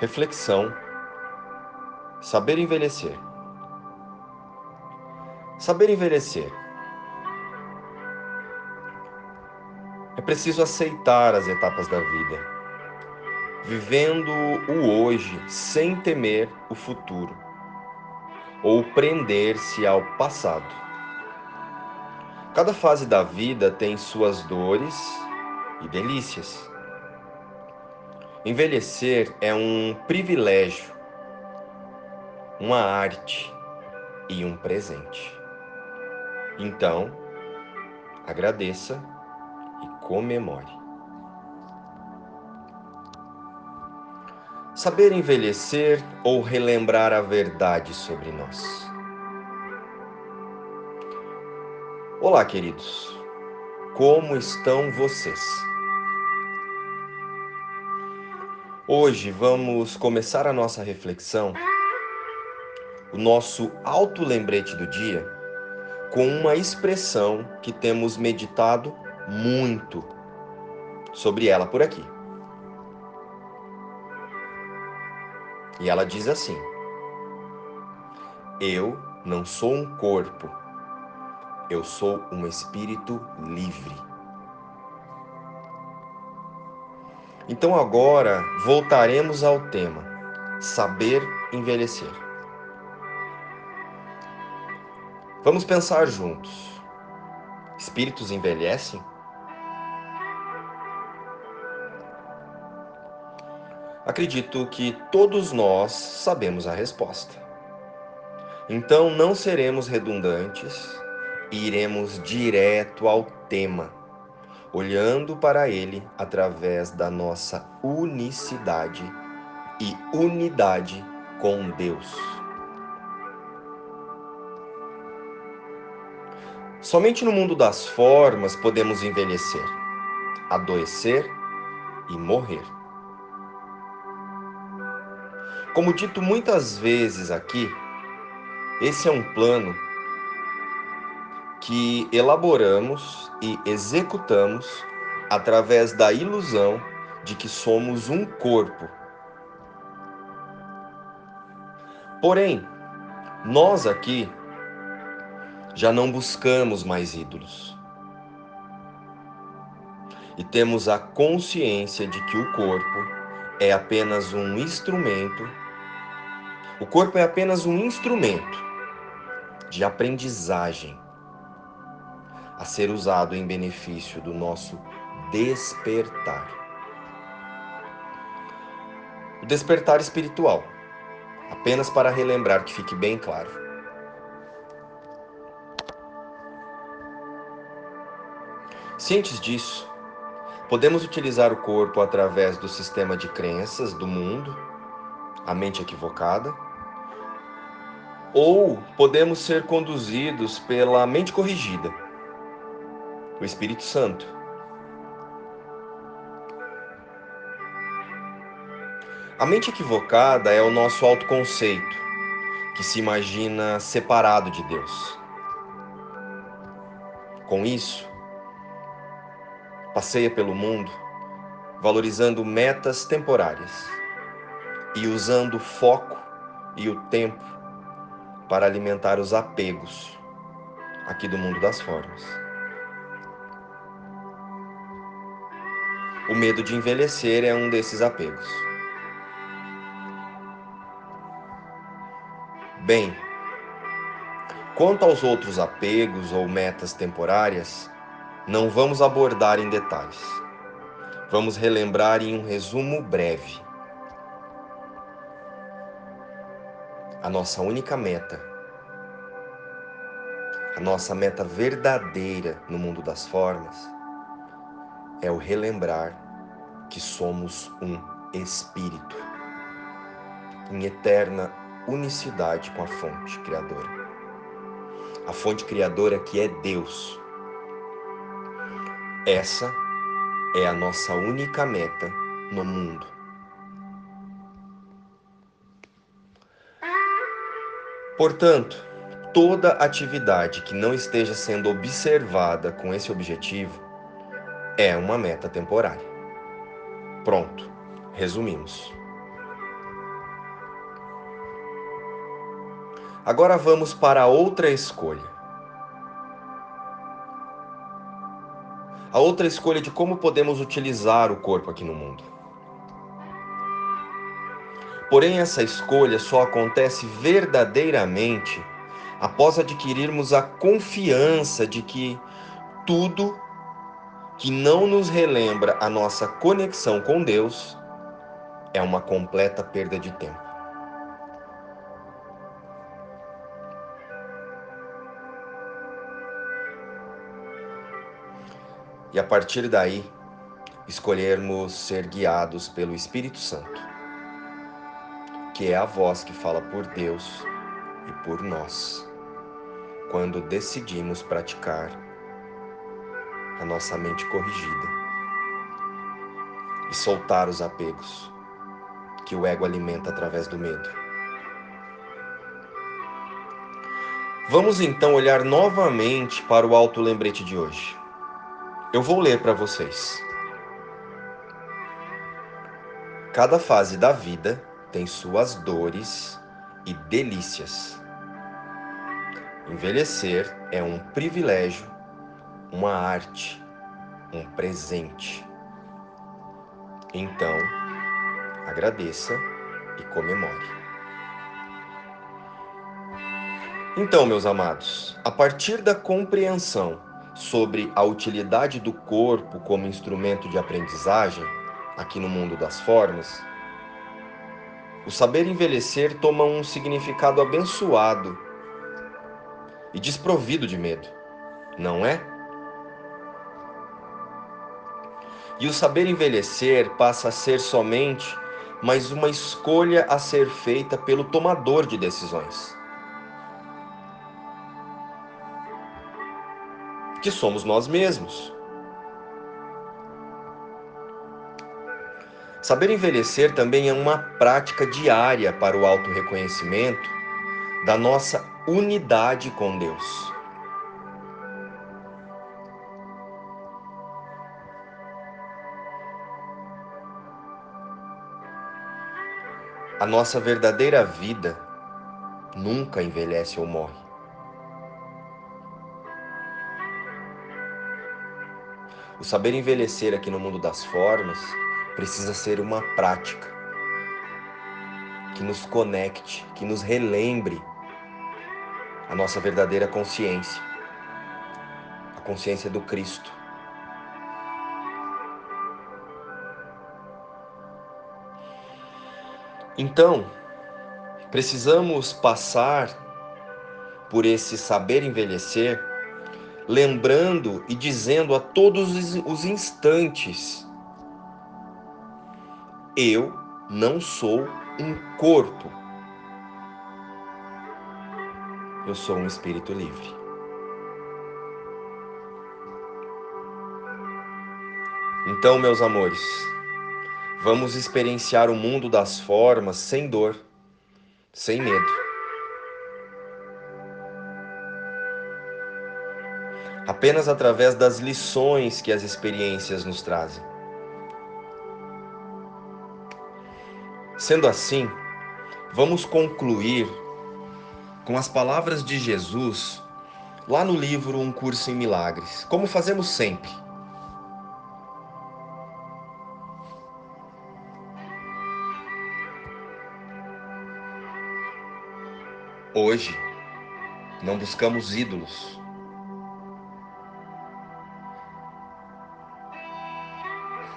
Reflexão: Saber envelhecer. Saber envelhecer. É preciso aceitar as etapas da vida, vivendo o hoje sem temer o futuro ou prender-se ao passado. Cada fase da vida tem suas dores e delícias. Envelhecer é um privilégio, uma arte e um presente. Então, agradeça e comemore. Saber envelhecer ou relembrar a verdade sobre nós. Olá, queridos. Como estão vocês? Hoje vamos começar a nossa reflexão, o nosso auto-lembrete do dia, com uma expressão que temos meditado muito sobre ela por aqui. E ela diz assim: Eu não sou um corpo, eu sou um espírito livre. Então agora voltaremos ao tema saber envelhecer. Vamos pensar juntos. Espíritos envelhecem? Acredito que todos nós sabemos a resposta. Então não seremos redundantes e iremos direto ao tema, olhando para ele através da nossa unicidade e unidade com Deus. Somente no mundo das formas podemos envelhecer, adoecer e morrer. Como dito muitas vezes aqui, esse é um plano que elaboramos e executamos através da ilusão de que somos um corpo. Porém, nós aqui já não buscamos mais ídolos. E temos a consciência de que o corpo é apenas um instrumento o corpo é apenas um instrumento de aprendizagem a ser usado em benefício do nosso despertar. O despertar espiritual, apenas para relembrar que fique bem claro. Cientes disso, podemos utilizar o corpo através do sistema de crenças do mundo, a mente equivocada, ou podemos ser conduzidos pela mente corrigida, o Espírito Santo. A mente equivocada é o nosso autoconceito, que se imagina separado de Deus. Com isso, passeia pelo mundo valorizando metas temporárias e usando o foco e o tempo para alimentar os apegos aqui do mundo das formas. O medo de envelhecer é um desses apegos. Bem, quanto aos outros apegos ou metas temporárias, não vamos abordar em detalhes. Vamos relembrar em um resumo breve. a nossa única meta, a nossa meta verdadeira no mundo das formas, é o relembrar que somos um espírito em eterna unicidade com a fonte criadora. A fonte criadora que é Deus. Essa é a nossa única meta no mundo. Portanto, toda atividade que não esteja sendo observada com esse objetivo é uma meta temporária. Pronto, resumimos. Agora vamos para outra escolha. A outra escolha de como podemos utilizar o corpo aqui no mundo. Porém, essa escolha só acontece verdadeiramente após adquirirmos a confiança de que tudo que não nos relembra a nossa conexão com Deus é uma completa perda de tempo. E a partir daí, escolhermos ser guiados pelo Espírito Santo, que é a voz que fala por Deus e por nós, quando decidimos praticar a nossa mente corrigida e soltar os apegos que o ego alimenta através do medo. Vamos então olhar novamente para o alto lembrete de hoje. Eu vou ler para vocês. Cada fase da vida tem suas dores e delícias. Envelhecer é um privilégio uma arte, um presente. Então, agradeça e comemore. Então, meus amados, a partir da compreensão sobre a utilidade do corpo como instrumento de aprendizagem, aqui no mundo das formas, o saber envelhecer toma um significado abençoado e desprovido de medo, não é? E o saber envelhecer passa a ser somente mais uma escolha a ser feita pelo tomador de decisões. Que somos nós mesmos. Saber envelhecer também é uma prática diária para o auto-reconhecimento da nossa unidade com Deus. A nossa verdadeira vida nunca envelhece ou morre. O saber envelhecer aqui no mundo das formas precisa ser uma prática que nos conecte, que nos relembre a nossa verdadeira consciência, a consciência do Cristo. Então, precisamos passar por esse saber envelhecer, lembrando e dizendo a todos os instantes: eu não sou um corpo, eu sou um espírito livre. Então, meus amores, Vamos experienciar o mundo das formas sem dor, sem medo. Apenas através das lições que as experiências nos trazem. Sendo assim, vamos concluir com as palavras de Jesus lá no livro Um Curso em Milagres, como fazemos sempre. Hoje, não buscamos ídolos.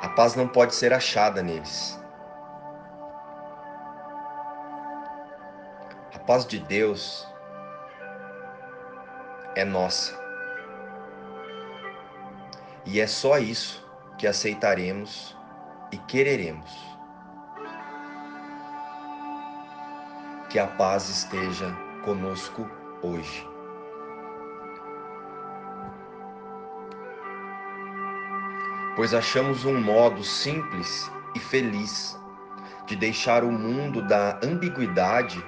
A paz não pode ser achada neles. A paz de Deus é nossa. E é só isso que aceitaremos e quereremos. Que a paz esteja conosco hoje. Pois achamos um modo simples e feliz de deixar o mundo da ambiguidade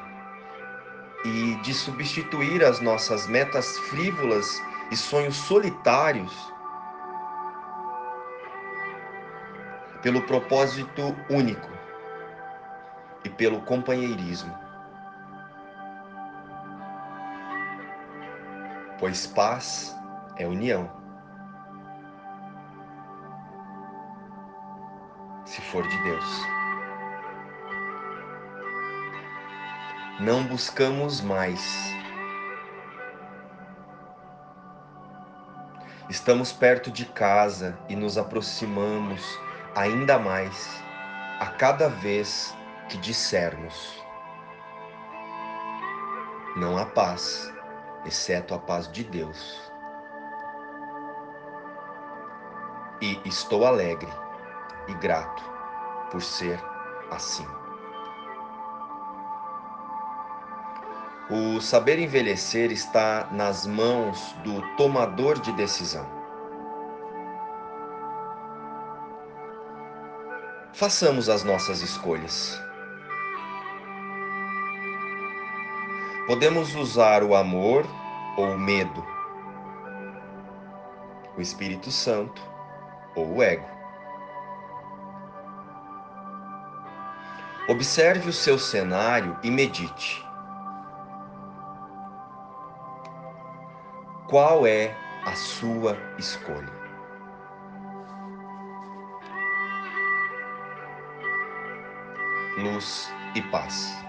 e de substituir as nossas metas frívolas e sonhos solitários pelo propósito único e pelo companheirismo. Pois paz é união. Se for de Deus. Não buscamos mais. Estamos perto de casa e nos aproximamos ainda mais a cada vez que dissermos: Não há paz, exceto a paz de Deus. E estou alegre e grato por ser assim. O saber envelhecer está nas mãos do tomador de decisão. Façamos as nossas escolhas. Podemos usar o amor ou o medo, o Espírito Santo ou o ego. Observe o seu cenário e medite. Qual é a sua escolha? luz e paz.